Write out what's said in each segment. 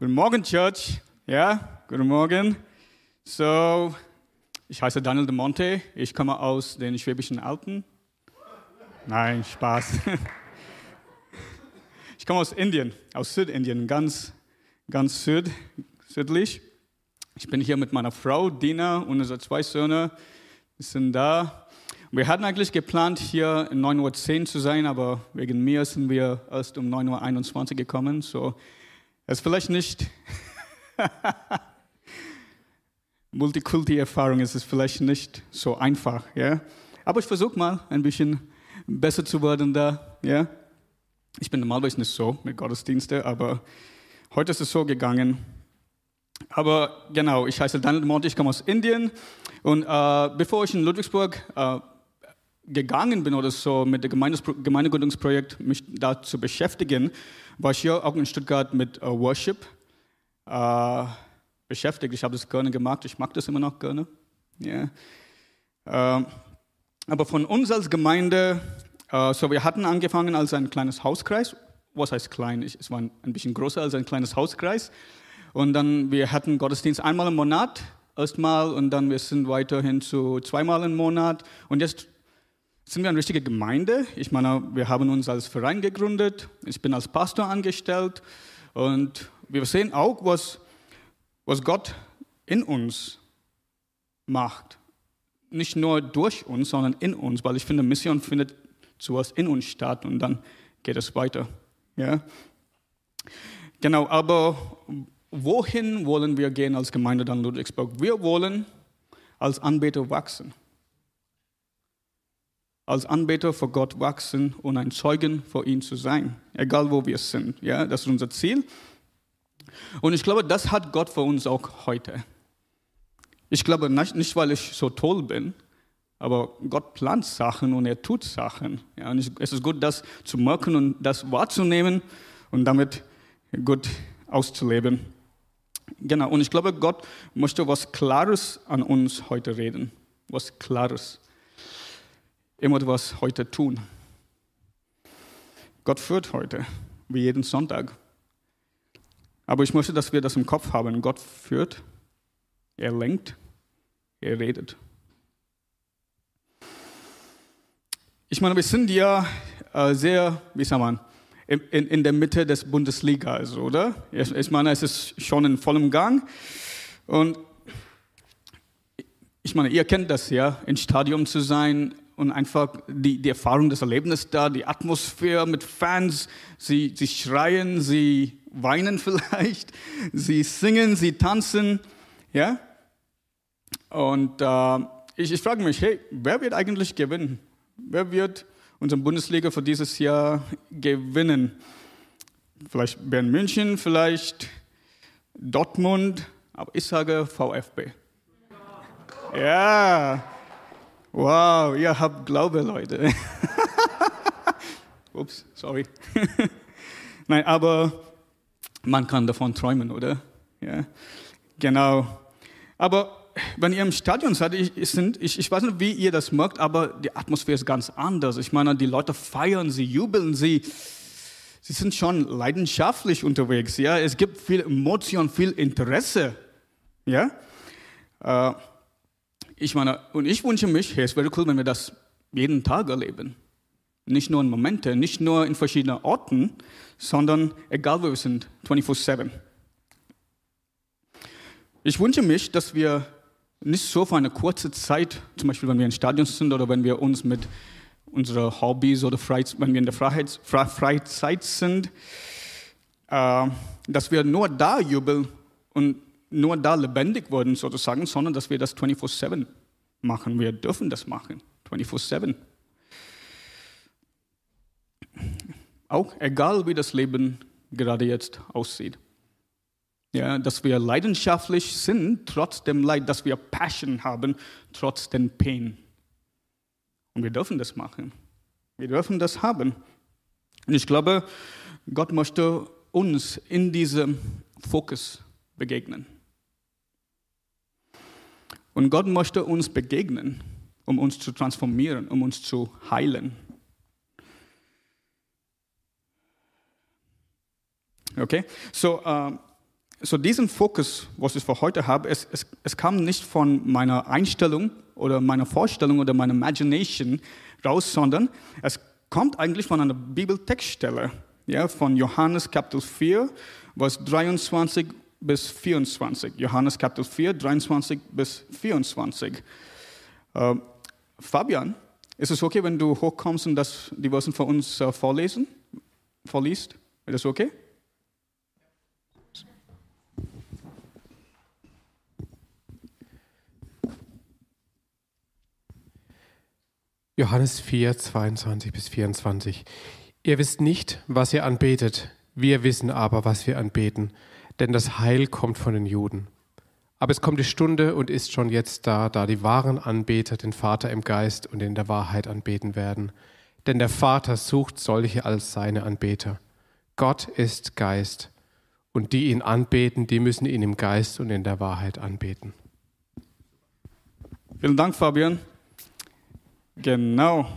Guten Morgen, Church. Ja, guten Morgen. So, ich heiße Daniel de Monte. Ich komme aus den Schwäbischen Alpen. Nein, Spaß. Ich komme aus Indien, aus Südindien, ganz, ganz süd, südlich. Ich bin hier mit meiner Frau Dina und unsere zwei Söhne. Wir sind da. Wir hatten eigentlich geplant, hier um 9.10 Uhr zu sein, aber wegen mir sind wir erst um 9.21 Uhr gekommen. So, ist vielleicht nicht Multikulti-Erfahrung, es ist vielleicht nicht so einfach, ja. Aber ich versuche mal ein bisschen besser zu werden da, ja. Ich bin normalerweise nicht so mit Gottesdiensten, aber heute ist es so gegangen. Aber genau, ich heiße Daniel Monti, ich komme aus Indien. Und äh, bevor ich in Ludwigsburg äh, gegangen bin oder so mit dem Gemeindegründungsprojekt mich da zu beschäftigen, war ich hier auch in Stuttgart mit äh, Worship äh, beschäftigt. Ich habe das gerne gemacht, ich mag das immer noch gerne. Yeah. Äh, aber von uns als Gemeinde äh, so, wir hatten angefangen als ein kleines Hauskreis. Was heißt klein? Es war ein, bisschen größer als ein kleines Hauskreis. Und dann, wir hatten Gottesdienst einmal im Monat erstmal und dann wir sind weiterhin zu zweimal im Monat. Und jetzt sind wir eine richtige Gemeinde. Ich meine, wir haben uns als Verein gegründet. Ich bin als Pastor angestellt. Und wir sehen auch, was, was Gott in uns macht. Nicht nur durch uns, sondern in uns, weil ich finde, Mission findet zuerst in uns statt und dann geht es weiter. Ja? Genau, aber wohin wollen wir gehen als Gemeinde dann Ludwigsburg? Wir wollen als Anbeter wachsen. Als Anbeter vor Gott wachsen und ein Zeugen vor ihm zu sein, egal wo wir sind. Ja, das ist unser Ziel. Und ich glaube, das hat Gott für uns auch heute. Ich glaube nicht, weil ich so toll bin, aber Gott plant Sachen und er tut Sachen. Ja, und es ist gut, das zu merken und das wahrzunehmen und damit gut auszuleben. Genau, und ich glaube, Gott möchte was Klares an uns heute reden. Was Klares. Immer was heute tun. Gott führt heute, wie jeden Sonntag. Aber ich möchte, dass wir das im Kopf haben. Gott führt, er lenkt, er redet. Ich meine, wir sind ja äh, sehr, wie sagt man, in, in, der Mitte des Bundesliga, also, oder? Ich, ich meine, es ist schon in vollem Gang. Und ich meine, ihr kennt das ja, im Stadion zu sein und einfach die, die Erfahrung, das Erlebnis da, die Atmosphäre mit Fans, sie, sie schreien, sie weinen vielleicht, sie singen, sie tanzen, ja? Und äh, ich, ich frage mich, hey, wer wird eigentlich gewinnen? Wer wird unsere Bundesliga für dieses Jahr gewinnen? Vielleicht Bayern München, vielleicht Dortmund, aber ich sage VfB. Ja, wow, ihr habt Glaube, Leute. Ups, sorry. Nein, aber man kann davon träumen, oder? Ja, genau. Aber wenn ihr im Stadion seid, ich, ich, ich, weiß nicht, wie ihr das merkt, aber die Atmosphäre ist ganz anders. Ich meine, die Leute feiern, sie jubeln, sie, sie sind schon leidenschaftlich unterwegs. Ja? Es gibt viel Emotion, viel Interesse. Ja? Äh, ich meine, und ich wünsche mich, hey, es wäre cool, wenn wir das jeden Tag erleben. Nicht nur in Momente, nicht nur in verschiedenen Orten, sondern egal wo wir sind, 24-7. Ich wünsche mich, dass wir nicht so für eine kurze Zeit, zum Beispiel wenn wir in Stadion sind oder wenn wir uns mit unseren Hobbys oder Freizeit, wenn wir in der Freiheit, Freizeit sind, äh, dass wir nur da jubeln und nur da lebendig werden sozusagen, sondern dass wir das 24/7 machen. Wir dürfen das machen, 24/7. Auch egal wie das Leben gerade jetzt aussieht. Ja, dass wir leidenschaftlich sind, trotz dem Leid, dass wir Passion haben, trotz dem Pain. Und wir dürfen das machen. Wir dürfen das haben. Und ich glaube, Gott möchte uns in diesem Fokus begegnen. Und Gott möchte uns begegnen, um uns zu transformieren, um uns zu heilen. Okay, so uh, so diesen Fokus, was ich für heute habe, es, es, es kam nicht von meiner Einstellung oder meiner Vorstellung oder meiner Imagination raus, sondern es kommt eigentlich von einer Bibeltextstelle, ja, von Johannes Kapitel 4, Vers 23 bis 24. Johannes Kapitel 4, 23 bis 24. Äh, Fabian, ist es okay, wenn du hochkommst und das, die Versen für uns äh, vorlesen, vorliest? Ist das okay? Johannes 4, 22 bis 24. Ihr wisst nicht, was ihr anbetet, wir wissen aber, was wir anbeten, denn das Heil kommt von den Juden. Aber es kommt die Stunde und ist schon jetzt da, da die wahren Anbeter den Vater im Geist und in der Wahrheit anbeten werden. Denn der Vater sucht solche als seine Anbeter. Gott ist Geist, und die ihn anbeten, die müssen ihn im Geist und in der Wahrheit anbeten. Vielen Dank, Fabian. Genau.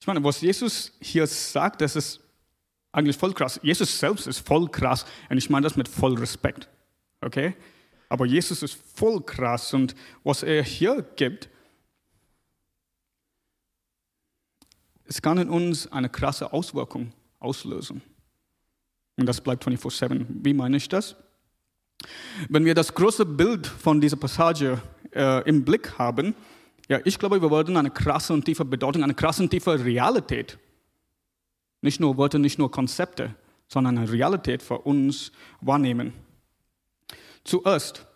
Ich meine, was Jesus hier sagt, das ist eigentlich voll krass. Jesus selbst ist voll krass und ich meine das mit voll Respekt. Okay? Aber Jesus ist voll krass und was er hier gibt, es kann in uns eine krasse Auswirkung auslösen. Und das bleibt 24-7. Wie meine ich das? Wenn wir das große Bild von dieser Passage äh, im Blick haben, ja, ich glaube, wir würden eine krasse und tiefe Bedeutung, eine krasse und tiefe Realität, nicht nur Worte, nicht nur Konzepte, sondern eine Realität für uns wahrnehmen. Zuerst,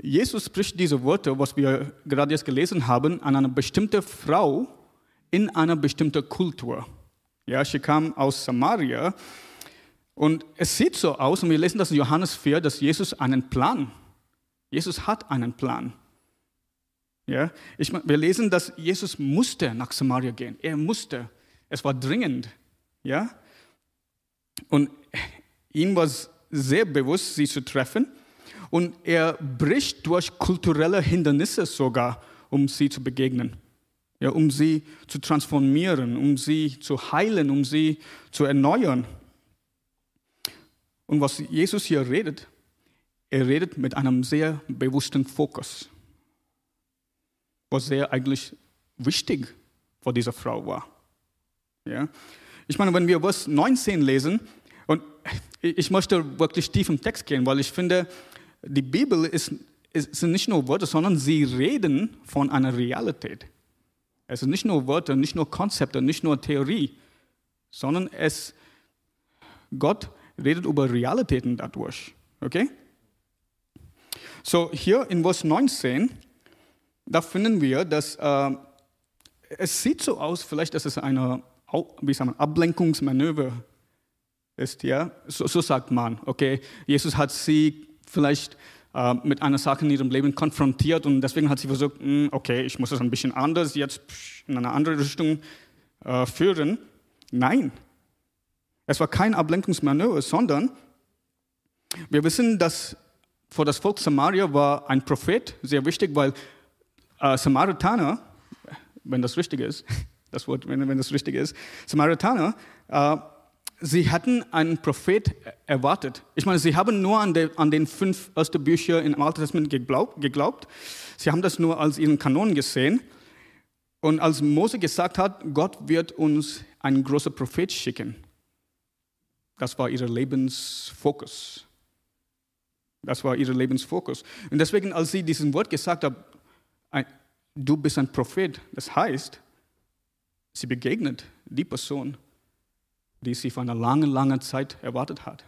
Jesus spricht diese Worte, was wir gerade jetzt gelesen haben, an eine bestimmte Frau in einer bestimmten Kultur. Ja, sie kam aus Samaria und es sieht so aus, und wir lesen das in Johannes 4, dass Jesus einen Plan, Jesus hat einen Plan. Ja, ich, wir lesen, dass Jesus musste nach Samaria gehen. Er musste. Es war dringend. Ja? Und ihm war sehr bewusst, sie zu treffen. Und er bricht durch kulturelle Hindernisse sogar, um sie zu begegnen. Ja, um sie zu transformieren, um sie zu heilen, um sie zu erneuern. Und was Jesus hier redet, er redet mit einem sehr bewussten Fokus was sehr eigentlich wichtig für diese Frau war. Ja? Ich meine, wenn wir Vers 19 lesen, und ich möchte wirklich tief im Text gehen, weil ich finde, die Bibel ist, ist, sind nicht nur Worte, sondern sie reden von einer Realität. Es sind nicht nur Worte, nicht nur Konzepte, nicht nur Theorie, sondern es, Gott redet über Realitäten dadurch. Okay? So, hier in Vers 19 da finden wir, dass äh, es sieht so aus, vielleicht, dass es eine wie sagen wir, Ablenkungsmanöver ist. Ja? So, so, sagt man. Okay, Jesus hat sie vielleicht äh, mit einer Sache in ihrem Leben konfrontiert und deswegen hat sie versucht, mh, hm, okay, ich muss es ein bisschen anders jetzt in eine andere Richtung äh, führen. Nein, es war kein Ablenkungsmanöver, sondern wir wissen, dass für das Volk Samaria war ein Prophet sehr wichtig, weil äh, Samaritaner, wenn das richtig ist, das Wort, wenn, wenn das richtig ist, Samaritaner, äh, sie hatten einen Prophet erwartet. Ich meine, sie haben nur an, de, an den fünf ersten Büchern im Alten Testament geglaubt, geglaubt. Sie haben das nur als ihren Kanon gesehen. Und als Mose gesagt hat, Gott wird uns einen großen Prophet schicken, das war ihr Lebensfokus. Das war ihr Lebensfokus. Und deswegen, als sie diesen Wort gesagt hat, du bist ein Prophet. Das heißt, sie begegnet die Person, die sie vor einer langen, langen Zeit erwartet hat.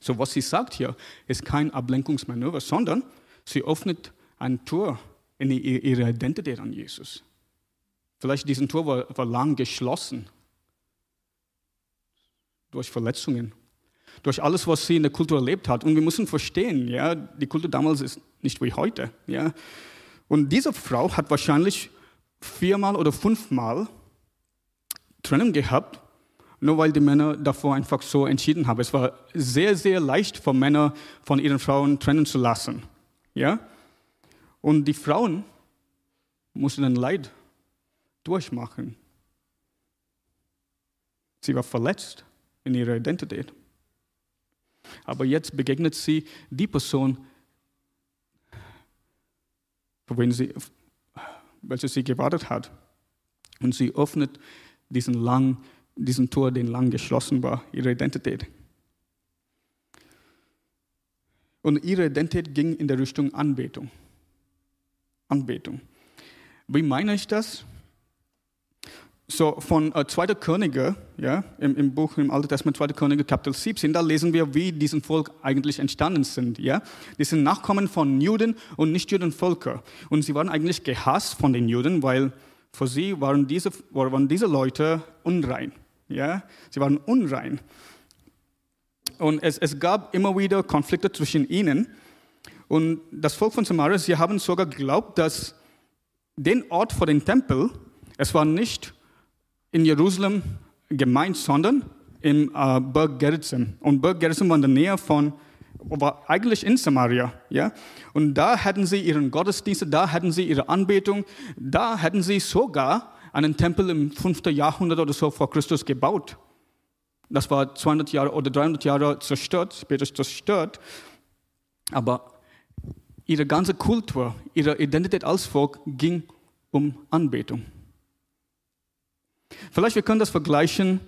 So, was sie sagt hier, ist kein Ablenkungsmanöver, sondern sie öffnet ein Tor in ihre Identität an Jesus. Vielleicht diesen Tor war, war lang geschlossen durch Verletzungen durch alles, was sie in der Kultur erlebt hat. Und wir müssen verstehen, ja, die Kultur damals ist nicht wie heute. Ja. Und diese Frau hat wahrscheinlich viermal oder fünfmal Trennung gehabt, nur weil die Männer davor einfach so entschieden haben. Es war sehr, sehr leicht für Männer von ihren Frauen trennen zu lassen. Ja? Und die Frauen mussten ein Leid durchmachen. Sie war verletzt in ihrer Identität. Aber jetzt begegnet sie die Person, für wen sie, welche sie gewartet hat. Und sie öffnet diesen, lang, diesen Tor, den lang geschlossen war, ihre Identität. Und ihre Identität ging in der Richtung Anbetung. Anbetung. Wie meine ich das? So von äh, 2. Könige, ja, im, im, Buch im Alten Testament 2. Könige Kapitel 17, da lesen wir, wie diesen Volk eigentlich entstanden sind. Ja? Die sind Nachkommen von Juden und Nichtjuden Völker. Und sie waren eigentlich gehasst von den Juden, weil für sie waren diese, waren diese Leute unrein. Ja? Sie waren unrein. Und es, es gab immer wieder Konflikte zwischen ihnen. Und das Volk von Samaria, sie haben sogar geglaubt, dass den Ort vor dem Tempel, es war nicht in Jerusalem gemeint, sondern im äh, Berg Gerizim. Und Berg Gerizim war in der Nähe von, war eigentlich in Samaria. Ja? Und da hatten sie ihren Gottesdienst, da hatten sie ihre Anbetung, da hatten sie sogar einen Tempel im 5. Jahrhundert oder so vor Christus gebaut. Das war 200 Jahre oder 300 Jahre zerstört, später zerstört. Aber ihre ganze Kultur, ihre Identität als Volk ging um Anbetung. Vielleicht wir können das vergleichen,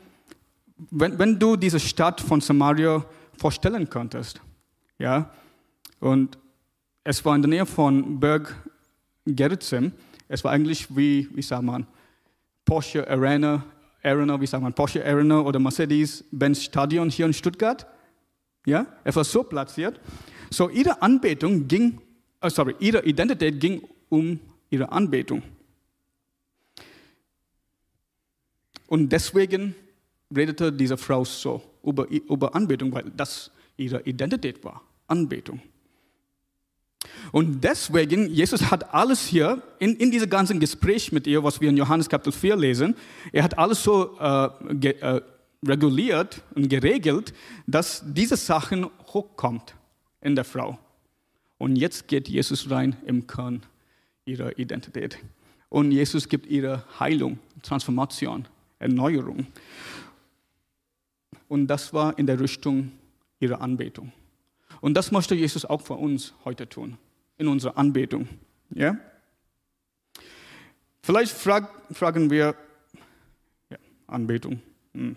wenn, wenn du diese Stadt von Samaria vorstellen könntest. Ja? Und es war in der Nähe von Berg Gerizim. Es war eigentlich wie, wie sagt man, Porsche Arena, Arena, wie sagt man, Porsche Arena oder Mercedes-Benz Stadion hier in Stuttgart. Ja? Es war so platziert. So ihre Anbetung ging, oh sorry, ihre Identität ging um ihre Anbetung. Und deswegen redete diese Frau so über, über Anbetung, weil das ihre Identität war, Anbetung. Und deswegen, Jesus hat alles hier in, in diesem ganzen Gespräch mit ihr, was wir in Johannes Kapitel 4 lesen, er hat alles so äh, ge, äh, reguliert und geregelt, dass diese Sachen hochkommt in der Frau. Und jetzt geht Jesus rein im Kern ihrer Identität. Und Jesus gibt ihre Heilung, Transformation. Erneuerung. Und das war in der Richtung ihrer Anbetung. Und das möchte Jesus auch für uns heute tun, in unserer Anbetung. Ja? Vielleicht frag, fragen wir, ja, Anbetung, hm.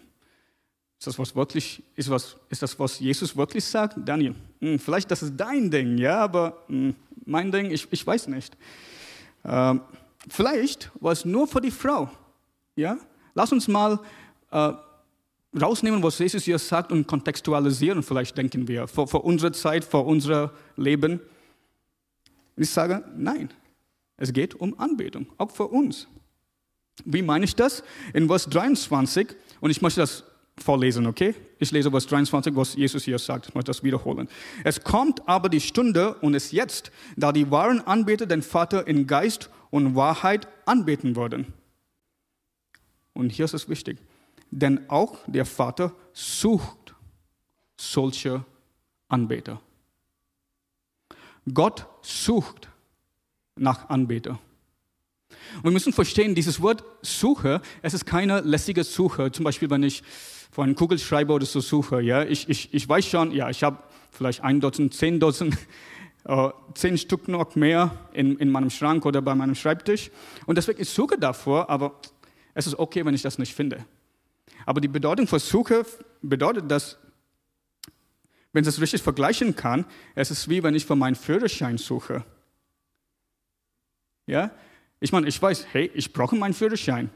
ist, das was wirklich, ist, was, ist das, was Jesus wirklich sagt? Daniel, hm, vielleicht das ist dein Ding, ja, aber hm, mein Ding, ich, ich weiß nicht. Ähm, vielleicht war es nur für die Frau, ja, Lass uns mal äh, rausnehmen, was Jesus hier sagt und kontextualisieren, vielleicht denken wir, für, für unsere Zeit, für unser Leben. Ich sage, nein, es geht um Anbetung, auch für uns. Wie meine ich das? In Vers 23, und ich möchte das vorlesen, okay? Ich lese Vers 23, was Jesus hier sagt. Ich möchte das wiederholen. Es kommt aber die Stunde und ist jetzt, da die wahren Anbeter den Vater in Geist und Wahrheit anbeten würden. Und hier ist es wichtig, denn auch der Vater sucht solche Anbeter. Gott sucht nach Anbeter. Und wir müssen verstehen, dieses Wort Suche, es ist keine lässige Suche. Zum Beispiel, wenn ich vor einem Kugelschreiber oder so suche, ja, ich, ich, ich weiß schon, ja, ich habe vielleicht ein Dutzend, zehn Dutzend, äh, zehn Stück noch mehr in, in meinem Schrank oder bei meinem Schreibtisch. Und deswegen, ich suche davor, aber es ist okay, wenn ich das nicht finde. Aber die Bedeutung von Suche bedeutet, dass, wenn ich es richtig vergleichen kann, es ist wie wenn ich für meinen Führerschein suche. Ja? Ich meine, ich weiß, hey, ich brauche meinen Führerschein.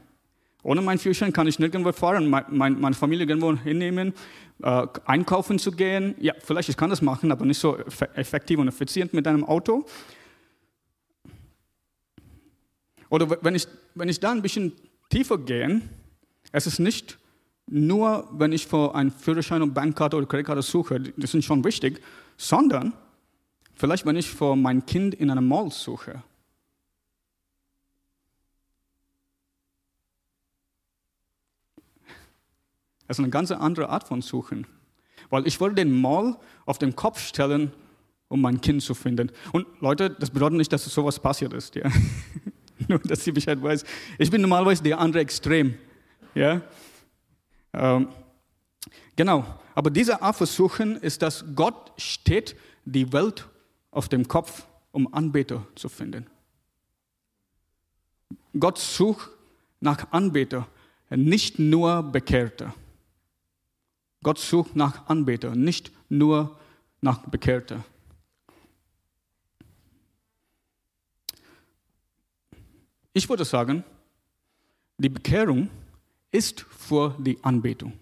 Ohne meinen Führerschein kann ich nirgendwo fahren, meine Familie irgendwo hinnehmen, äh, einkaufen zu gehen. Ja, vielleicht ich kann das machen, aber nicht so effektiv und effizient mit einem Auto. Oder wenn ich, wenn ich da ein bisschen tiefer gehen, es ist nicht nur, wenn ich für einen Führerschein und Bankkarte oder Kreditkarte suche, die sind schon wichtig, sondern vielleicht, wenn ich für mein Kind in einem Mall suche. Das ist eine ganz andere Art von Suchen. Weil ich wollte den Mall auf den Kopf stellen, um mein Kind zu finden. Und Leute, das bedeutet nicht, dass sowas passiert ist. Ja? Nur, dass sie Bescheid weiß. Ich bin normalerweise der andere Extrem. Ja? Ähm, genau, aber diese Art Versuchen ist, dass Gott steht die Welt auf dem Kopf, um Anbeter zu finden. Gott sucht nach Anbeter, nicht nur Bekehrte. Gott sucht nach Anbeter, nicht nur nach Bekehrte. Ich würde sagen, die Bekehrung ist für die Anbetung.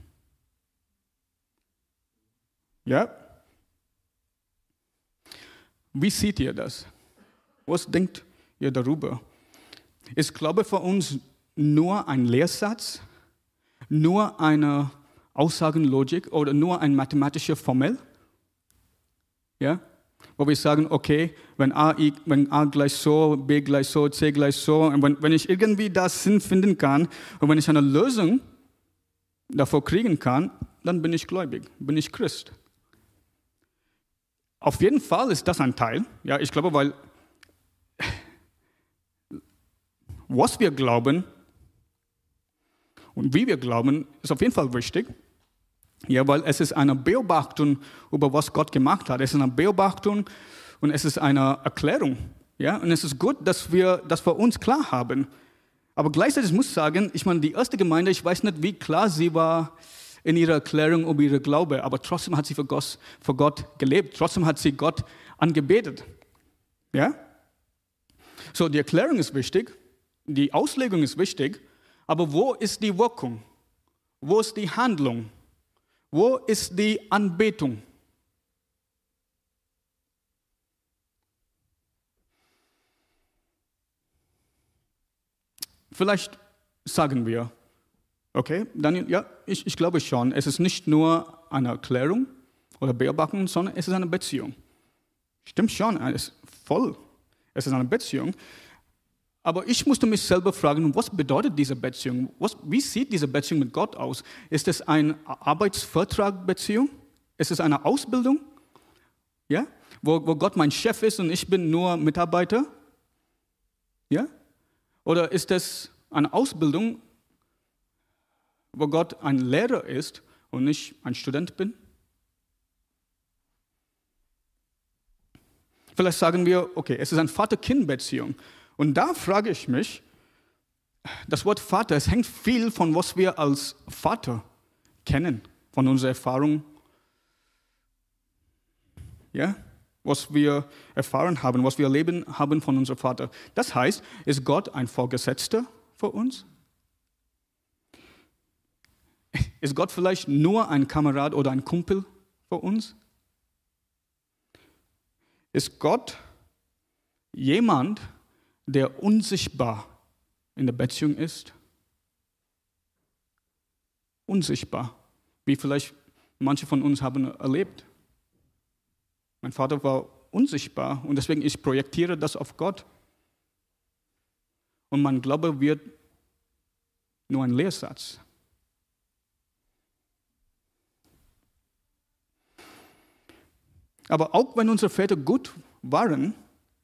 Ja? Wie seht ihr das? Was denkt ihr darüber? Ist Glaube für uns nur ein Lehrsatz, nur eine Aussagenlogik oder nur eine mathematische Formel? Ja? Wo wir sagen, okay, wenn A, I, wenn A gleich so, B gleich so, C gleich so, und wenn, wenn ich irgendwie das Sinn finden kann und wenn ich eine Lösung davor kriegen kann, dann bin ich gläubig, bin ich Christ. Auf jeden Fall ist das ein Teil. Ja, ich glaube, weil was wir glauben und wie wir glauben, ist auf jeden Fall wichtig. Ja, weil es ist eine Beobachtung über was Gott gemacht hat. Es ist eine Beobachtung und es ist eine Erklärung. Ja, und es ist gut, dass wir das für uns klar haben. Aber gleichzeitig muss ich sagen, ich meine, die erste Gemeinde, ich weiß nicht, wie klar sie war in ihrer Erklärung über ihre Glaube, aber trotzdem hat sie für Gott, für Gott gelebt. Trotzdem hat sie Gott angebetet. Ja? So, die Erklärung ist wichtig, die Auslegung ist wichtig, aber wo ist die Wirkung? Wo ist die Handlung? Wo ist die Anbetung? Vielleicht sagen wir, okay, Daniel, ja, ich, ich glaube schon, es ist nicht nur eine Erklärung oder Beobachtung, sondern es ist eine Beziehung. Stimmt schon, es ist voll. Es ist eine Beziehung. Aber ich musste mich selber fragen, was bedeutet diese Beziehung? Was, wie sieht diese Beziehung mit Gott aus? Ist es eine Arbeitsvertragbeziehung? Ist es eine Ausbildung? Ja? Wo, wo Gott mein Chef ist und ich bin nur Mitarbeiter? Ja? Oder ist es eine Ausbildung, wo Gott ein Lehrer ist und ich ein Student bin? Vielleicht sagen wir, okay, es ist eine Vater-Kind-Beziehung. Und da frage ich mich, das Wort Vater, es hängt viel von was wir als Vater kennen, von unserer Erfahrung, ja, was wir erfahren haben, was wir erleben haben von unserem Vater. Das heißt, ist Gott ein Vorgesetzter für uns? Ist Gott vielleicht nur ein Kamerad oder ein Kumpel für uns? Ist Gott jemand, der unsichtbar in der Beziehung ist? Unsichtbar, wie vielleicht manche von uns haben erlebt. Mein Vater war unsichtbar und deswegen ich projektiere das auf Gott. Und mein Glaube wird nur ein Lehrsatz. Aber auch wenn unsere Väter gut waren,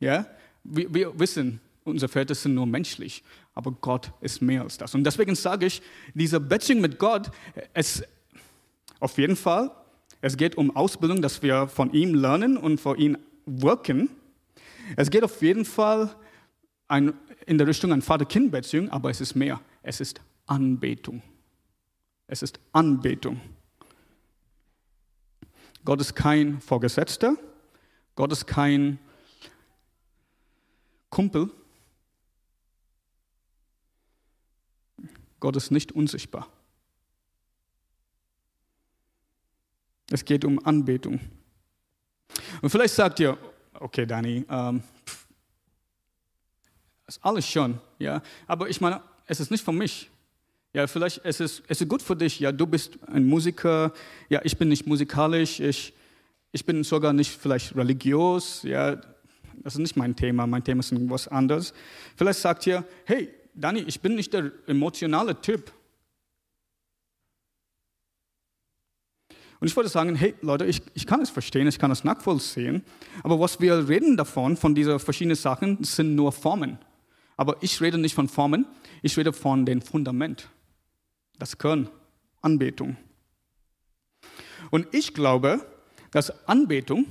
ja, wir, wir wissen, unsere Väter sind nur menschlich, aber Gott ist mehr als das. Und deswegen sage ich, diese Beziehung mit Gott, es auf jeden Fall, es geht um Ausbildung, dass wir von ihm lernen und vor ihm wirken. Es geht auf jeden Fall ein, in der Richtung einer Vater-Kind-Beziehung, aber es ist mehr. Es ist Anbetung. Es ist Anbetung. Gott ist kein Vorgesetzter. Gott ist kein Kumpel, Gott ist nicht unsichtbar. Es geht um Anbetung. Und vielleicht sagt ihr, okay, Dani, ähm, ist alles schon, ja, aber ich meine, es ist nicht für mich. Ja, vielleicht es ist es ist gut für dich. Ja, du bist ein Musiker. Ja, ich bin nicht musikalisch. Ich, ich bin sogar nicht vielleicht religiös. Ja, das ist nicht mein Thema, mein Thema ist was anderes. Vielleicht sagt ihr, hey, Dani, ich bin nicht der emotionale Typ. Und ich würde sagen, hey Leute, ich, ich kann es verstehen, ich kann es nachvollziehen, aber was wir reden davon, von diesen verschiedenen Sachen, sind nur Formen. Aber ich rede nicht von Formen, ich rede von dem Fundament, das Kern, Anbetung. Und ich glaube, dass Anbetung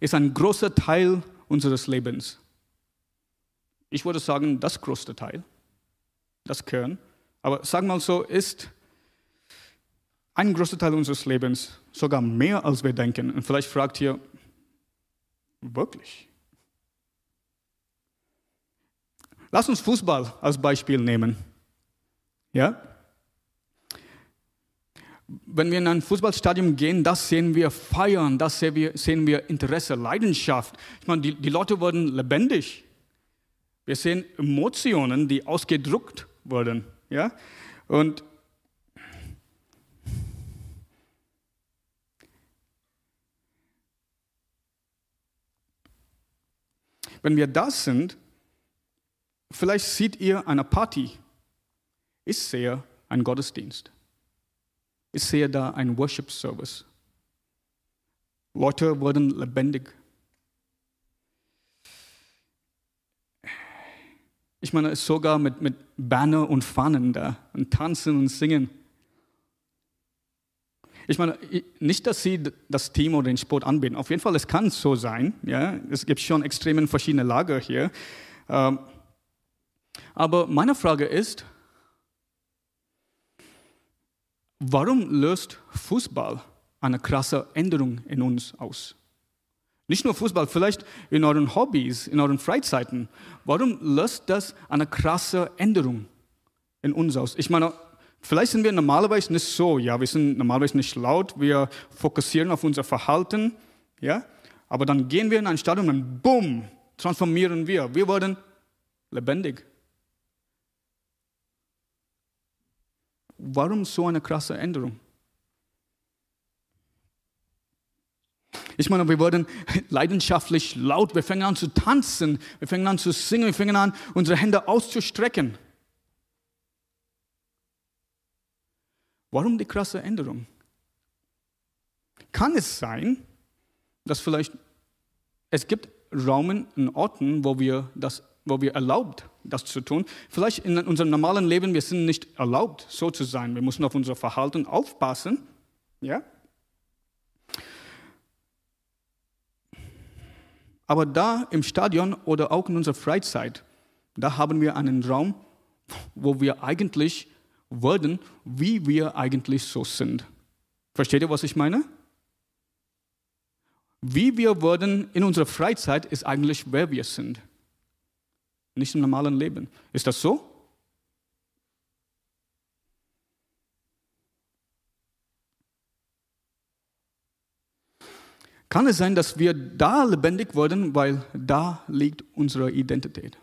ist ein großer Teil unseres Lebens. Ich würde sagen, das größte Teil, das Kern. Aber sagen wir mal so, ist ein großer Teil unseres Lebens, sogar mehr als wir denken. Und vielleicht fragt ihr, wirklich? Lass uns Fußball als Beispiel nehmen. Ja? Wenn wir in ein Fußballstadion gehen, das sehen wir feiern, das sehen wir, sehen wir Interesse, Leidenschaft. Ich meine, die, die Leute wurden lebendig. Wir sehen Emotionen, die ausgedruckt wurden. Ja? Und wenn wir das sind, vielleicht seht ihr eine Party. Ich sehe einen Gottesdienst. Ich sehe da einen Worship Service. Leute wurden lebendig. Ich meine, sogar mit, mit Banner und Fahnen da und tanzen und singen. Ich meine, nicht, dass sie das Team oder den Sport anbieten. Auf jeden Fall, es kann so sein. Ja? Es gibt schon extrem verschiedene Lager hier. Ähm, aber meine Frage ist, warum löst Fußball eine krasse Änderung in uns aus? Nicht nur Fußball, vielleicht in euren Hobbys, in euren Freizeiten. Warum löst das eine krasse Änderung in uns aus? Ich meine, vielleicht sind wir normalerweise nicht so, ja, wir sind normalerweise nicht laut, wir fokussieren auf unser Verhalten, ja, aber dann gehen wir in ein Stadion und bumm, transformieren wir. Wir werden lebendig. Warum so eine krasse Änderung? Ich meine, wir wurden leidenschaftlich laut, wir fangen an zu tanzen, wir fangen an zu singen, wir fangen an, unsere Hände auszustrecken. Warum die krasse Änderung? Kann es sein, dass vielleicht es gibt Raumen und Orten, wo wir das wo wir erlaubt, das zu tun. Vielleicht in unserem normalen Leben, wir sind nicht erlaubt, so zu sein. Wir müssen auf unser Verhalten aufpassen. Ja? Aber da im Stadion oder auch in unserer Freizeit, da haben wir einen Raum, wo wir eigentlich werden, wie wir eigentlich so sind. Versteht ihr, was ich meine? Wie wir werden in unserer Freizeit ist eigentlich, wer wir sind nicht im normalen Leben. Ist das so? Kann es sein, dass wir da lebendig wurden, weil da liegt unsere Identität?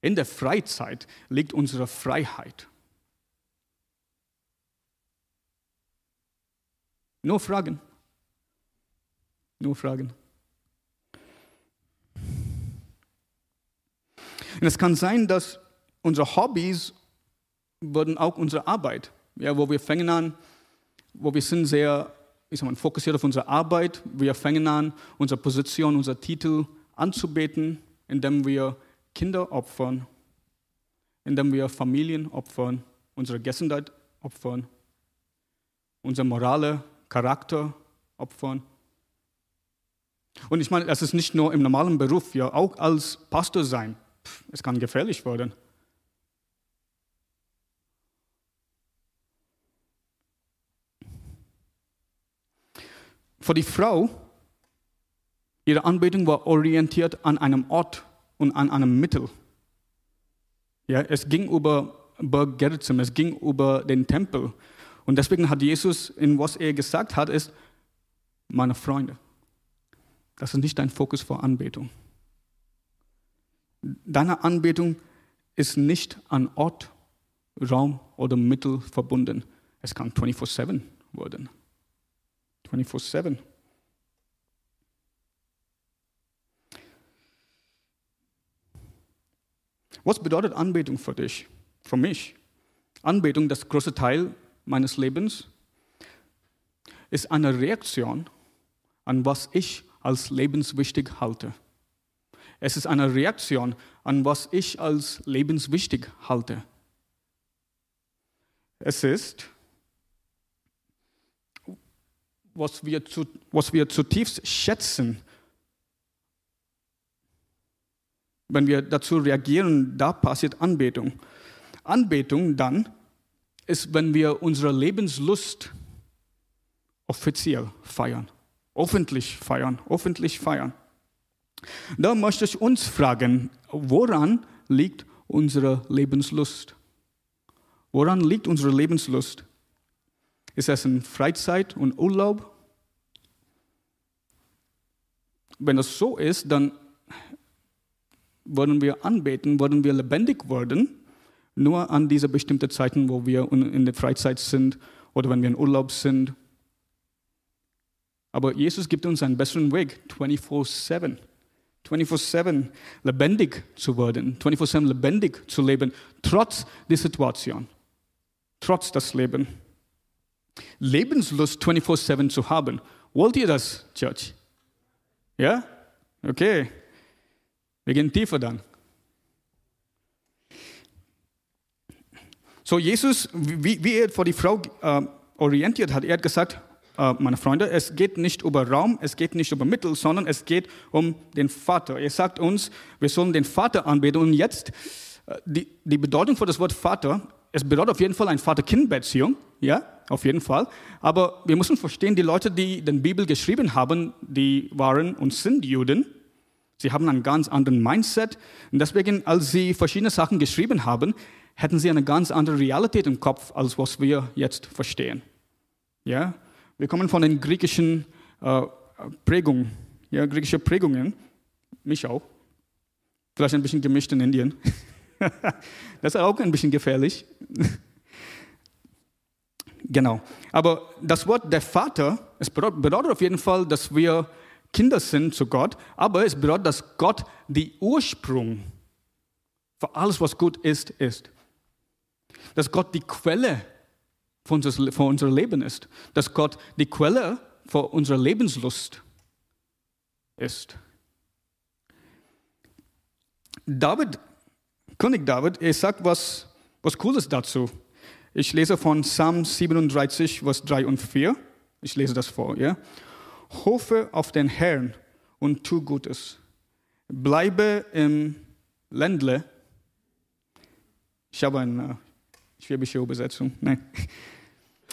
In der Freizeit liegt unsere Freiheit. Nur Fragen. Nur Fragen. Und es kann sein, dass unsere Hobbys würden auch unsere Arbeit, ja, wo wir fangen an, wo wir sind sehr ich sag mal, fokussiert auf unsere Arbeit, wir fangen an, unsere Position, unser Titel anzubeten, indem wir Kinder opfern, indem wir Familien opfern, unsere Gesundheit opfern, unser morale Charakter opfern. Und ich meine, das ist nicht nur im normalen Beruf, ja, auch als Pastor sein es kann gefährlich werden. Für die Frau, ihre Anbetung war orientiert an einem Ort und an einem Mittel. Ja, es ging über Berg Gerizim, es ging über den Tempel. Und deswegen hat Jesus, in was er gesagt hat, ist, meine Freunde, das ist nicht dein Fokus für Anbetung. Deine Anbetung ist nicht an Ort, Raum oder Mittel verbunden. Es kann 24-7 werden. 24-7. Was bedeutet Anbetung für dich, für mich? Anbetung, das große Teil meines Lebens, ist eine Reaktion an was ich als lebenswichtig halte. Es ist eine Reaktion an was ich als lebenswichtig halte. Es ist was wir, zu, was wir zutiefst schätzen, wenn wir dazu reagieren, da passiert Anbetung. Anbetung dann ist, wenn wir unsere Lebenslust offiziell feiern, öffentlich feiern, öffentlich feiern. Da möchte ich uns fragen, woran liegt unsere Lebenslust? Woran liegt unsere Lebenslust? Ist es in Freizeit und Urlaub? Wenn das so ist, dann würden wir anbeten, würden wir lebendig werden, nur an diese bestimmten Zeiten, wo wir in der Freizeit sind oder wenn wir in Urlaub sind. Aber Jesus gibt uns einen besseren Weg, 24-7. 24-7 lebendig zu werden, 24-7 lebendig zu leben, trotz der Situation, trotz des Lebens. Lebenslust 24-7 zu haben. Wollt ihr das, Church? Ja? Okay. Wir gehen tiefer dann. So, Jesus, wie, wie er vor die Frau äh, orientiert hat, er hat gesagt, äh, meine Freunde, es geht nicht über Raum, es geht nicht über Mittel, sondern es geht um den Vater. Er sagt uns, wir sollen den Vater anbeten. Und jetzt, äh, die, die Bedeutung für das Wort Vater, es bedeutet auf jeden Fall eine Vater-Kind-Beziehung, ja, auf jeden Fall. Aber wir müssen verstehen, die Leute, die die Bibel geschrieben haben, die waren und sind Juden. Sie haben einen ganz anderen Mindset. Und deswegen, als sie verschiedene Sachen geschrieben haben, hätten sie eine ganz andere Realität im Kopf, als was wir jetzt verstehen. Ja? Wir kommen von den griechischen äh, Prägungen, ja, griechische Prägungen, mich auch. Vielleicht ein bisschen gemischt in Indien. das ist auch ein bisschen gefährlich. genau. Aber das Wort der Vater, es bedeutet auf jeden Fall, dass wir Kinder sind zu Gott, aber es bedeutet, dass Gott die Ursprung für alles, was gut ist, ist. Dass Gott die Quelle für unser, Leben ist. Dass Gott die Quelle für unsere Lebenslust ist. David, König David, er sagt was, was Cooles dazu. Ich lese von Psalm 37, Vers 3 und 4. Ich lese das vor. Ja? Hoffe auf den Herrn und tu Gutes. Bleibe im Ländle. Ich habe eine schwäbische Übersetzung. Nein.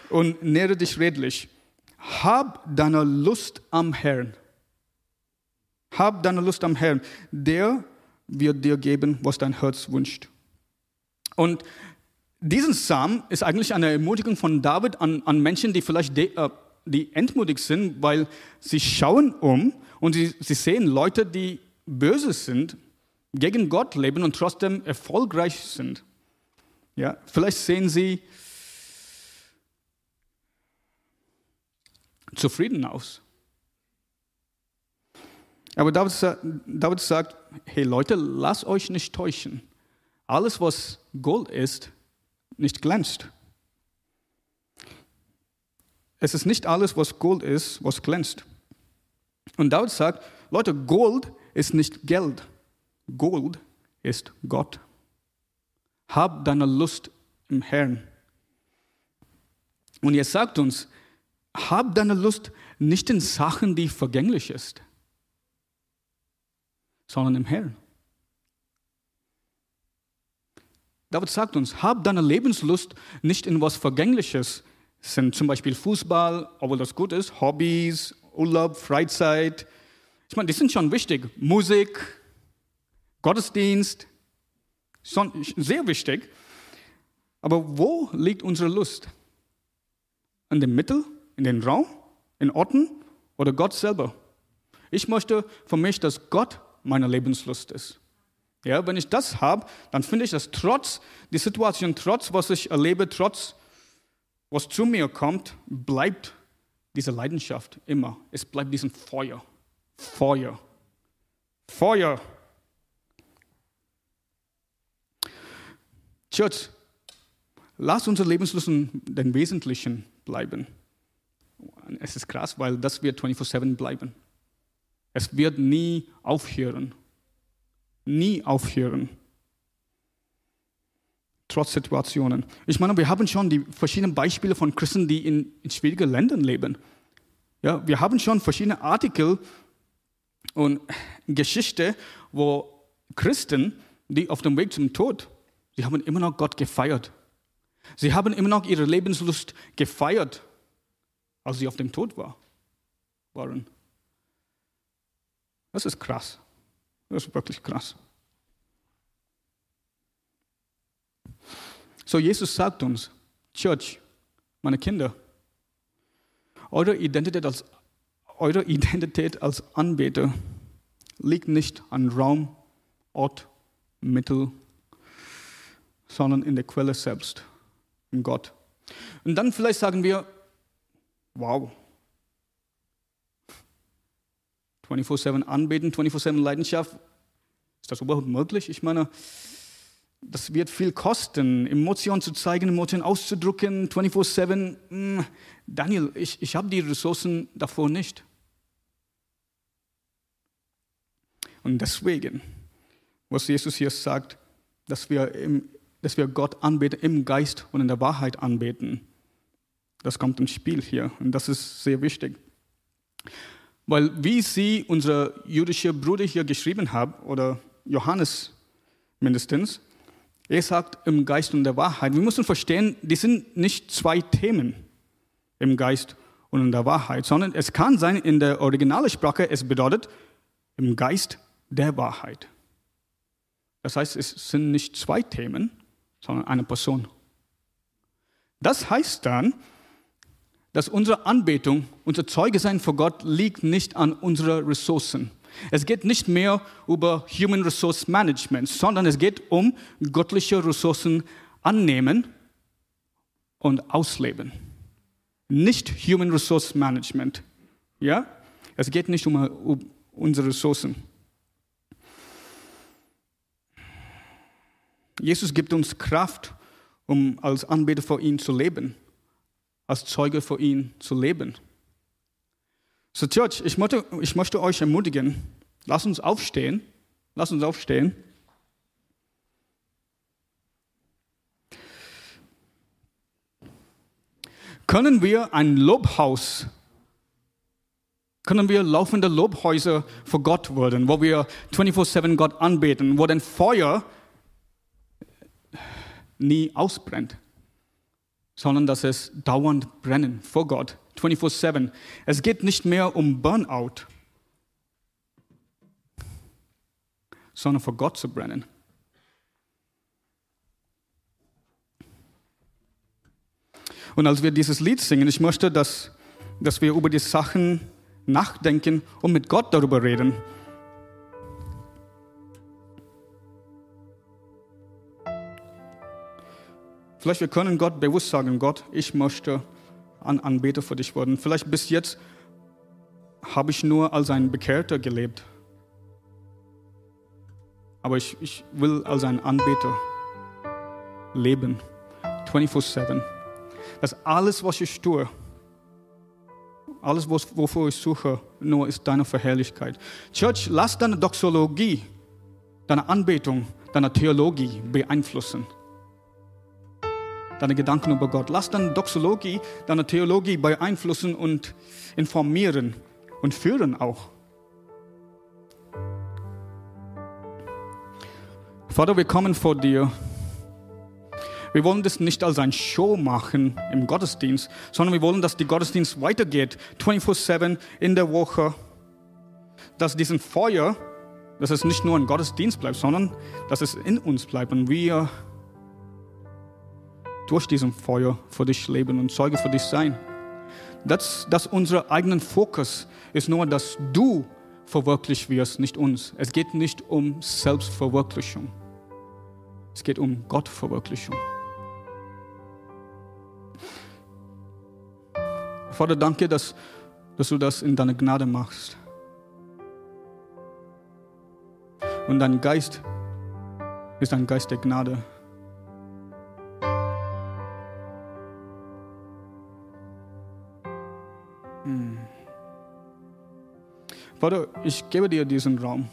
Und nähre dich redlich. Hab deine Lust am Herrn. Hab deine Lust am Herrn. Der wird dir geben, was dein Herz wünscht. Und diesen Psalm ist eigentlich eine Ermutigung von David an, an Menschen, die vielleicht de, äh, die entmutigt sind, weil sie schauen um und sie, sie sehen Leute, die böse sind, gegen Gott leben und trotzdem erfolgreich sind. Ja, vielleicht sehen sie zufrieden aus. Aber David, sagt, hey Leute, lasst euch nicht täuschen. Alles, was Gold ist, nicht glänzt. Es ist nicht alles, was Gold ist, was glänzt. Und David sagt, Leute, Gold ist nicht Geld. Gold ist Gott. Hab deine Lust im Herrn. Und er sagt uns, hab deine Lust nicht in Sachen, die vergänglich ist, sondern im Herrn. David sagt uns, hab deine Lebenslust nicht in was Vergängliches, sind zum Beispiel Fußball, obwohl das gut ist, Hobbys, Urlaub, Freizeit. Ich meine, die sind schon wichtig. Musik, Gottesdienst, schon sehr wichtig. Aber wo liegt unsere Lust? In dem Mittel, in den Raum, in Orten oder Gott selber? Ich möchte für mich, dass Gott meine Lebenslust ist. Ja, wenn ich das habe, dann finde ich, dass trotz die Situation, trotz was ich erlebe, trotz was zu mir kommt, bleibt diese Leidenschaft immer. Es bleibt diesen Feuer. Feuer. Feuer. Church, lass unser Lebenslust den Wesentlichen bleiben. Es ist krass, weil das wird 24-7 bleiben. Es wird nie aufhören. Nie aufhören trotz Situationen. Ich meine, wir haben schon die verschiedenen Beispiele von Christen, die in, in schwierigen Ländern leben. Ja, wir haben schon verschiedene Artikel und Geschichte, wo Christen, die auf dem Weg zum Tod, sie haben immer noch Gott gefeiert. Sie haben immer noch ihre Lebenslust gefeiert, als sie auf dem Tod war, waren. Das ist krass. Das ist wirklich krass. So, Jesus sagt uns, Church, meine Kinder, eure Identität als, eure Identität als Anbeter liegt nicht an Raum, Ort, Mittel, sondern in der Quelle selbst, in Gott. Und dann vielleicht sagen wir, wow, 24-7 anbeten, 24-7 Leidenschaft, ist das überhaupt möglich? Ich meine, das wird viel kosten, Emotionen zu zeigen, Emotionen auszudrücken, 24-7. Hm, Daniel, ich, ich habe die Ressourcen davor nicht. Und deswegen, was Jesus hier sagt, dass wir, im, dass wir Gott anbeten im Geist und in der Wahrheit anbeten, das kommt ins Spiel hier und das ist sehr wichtig. Weil wie sie, unser jüdischer Bruder hier geschrieben haben, oder Johannes mindestens, er sagt im Geist und der Wahrheit. Wir müssen verstehen, die sind nicht zwei Themen im Geist und in der Wahrheit, sondern es kann sein, in der originalen Sprache, es bedeutet im Geist der Wahrheit. Das heißt, es sind nicht zwei Themen, sondern eine Person. Das heißt dann, dass unsere Anbetung, unser Zeugesein vor Gott liegt nicht an unseren Ressourcen. Es geht nicht mehr über Human Resource Management, sondern es geht um göttliche Ressourcen annehmen und ausleben. Nicht Human Resource Management. Ja? Es geht nicht um, um unsere Ressourcen. Jesus gibt uns Kraft, um als Anbeter vor ihm zu leben, als Zeuge vor ihm zu leben. So, Church, ich möchte, ich möchte euch ermutigen, lasst uns aufstehen. Lasst uns aufstehen. Können wir ein Lobhaus, können wir laufende Lobhäuser vor Gott werden, wo wir 24-7 Gott anbeten, wo dein Feuer nie ausbrennt, sondern dass es dauernd brennen vor Gott 24-7. Es geht nicht mehr um Burnout, sondern vor Gott zu brennen. Und als wir dieses Lied singen, ich möchte, dass, dass wir über die Sachen nachdenken und mit Gott darüber reden. Vielleicht wir können Gott bewusst sagen, Gott, ich möchte an Anbeter für dich worden. Vielleicht bis jetzt habe ich nur als ein Bekehrter gelebt. Aber ich, ich will als ein Anbeter leben. 24-7. Dass alles, was ich tue, alles, wofür ich suche, nur ist deine Verherrlichkeit. Church, lass deine Doxologie, deine Anbetung, deine Theologie beeinflussen deine Gedanken über Gott. Lass deine Doxologie, deine Theologie beeinflussen und informieren und führen auch. Vater, wir kommen vor dir. Wir wollen das nicht als ein Show machen im Gottesdienst, sondern wir wollen, dass die Gottesdienst weitergeht, 24-7 in der Woche, dass diesen Feuer, dass es nicht nur ein Gottesdienst bleibt, sondern dass es in uns bleibt und wir durch diesen Feuer für dich leben und Zeuge für dich sein. Dass, dass unser eigenen Fokus ist nur, dass du verwirklicht wirst, nicht uns. Es geht nicht um Selbstverwirklichung. Es geht um Gottverwirklichung. Vater, danke, dass, dass du das in deiner Gnade machst. Und dein Geist ist ein Geist der Gnade. Vater, ich gebe dir diesen Raum.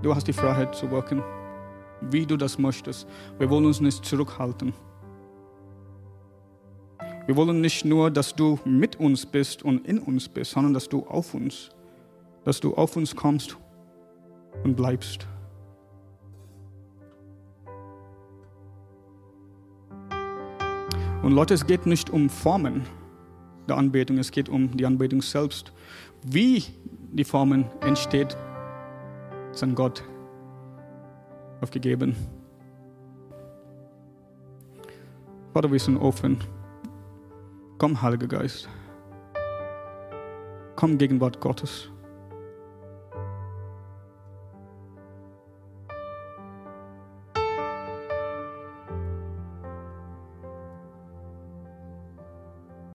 Du hast die Freiheit zu wirken, wie du das möchtest. Wir wollen uns nicht zurückhalten. Wir wollen nicht nur, dass du mit uns bist und in uns bist, sondern dass du auf uns, dass du auf uns kommst und bleibst. Und Leute, es geht nicht um Formen der Anbetung, es geht um die Anbetung selbst. Wie die Formen entsteht, ist an Gott aufgegeben. Vater, wir sind offen. Komm, Heiliger Geist. Komm, Gegenwart Gottes.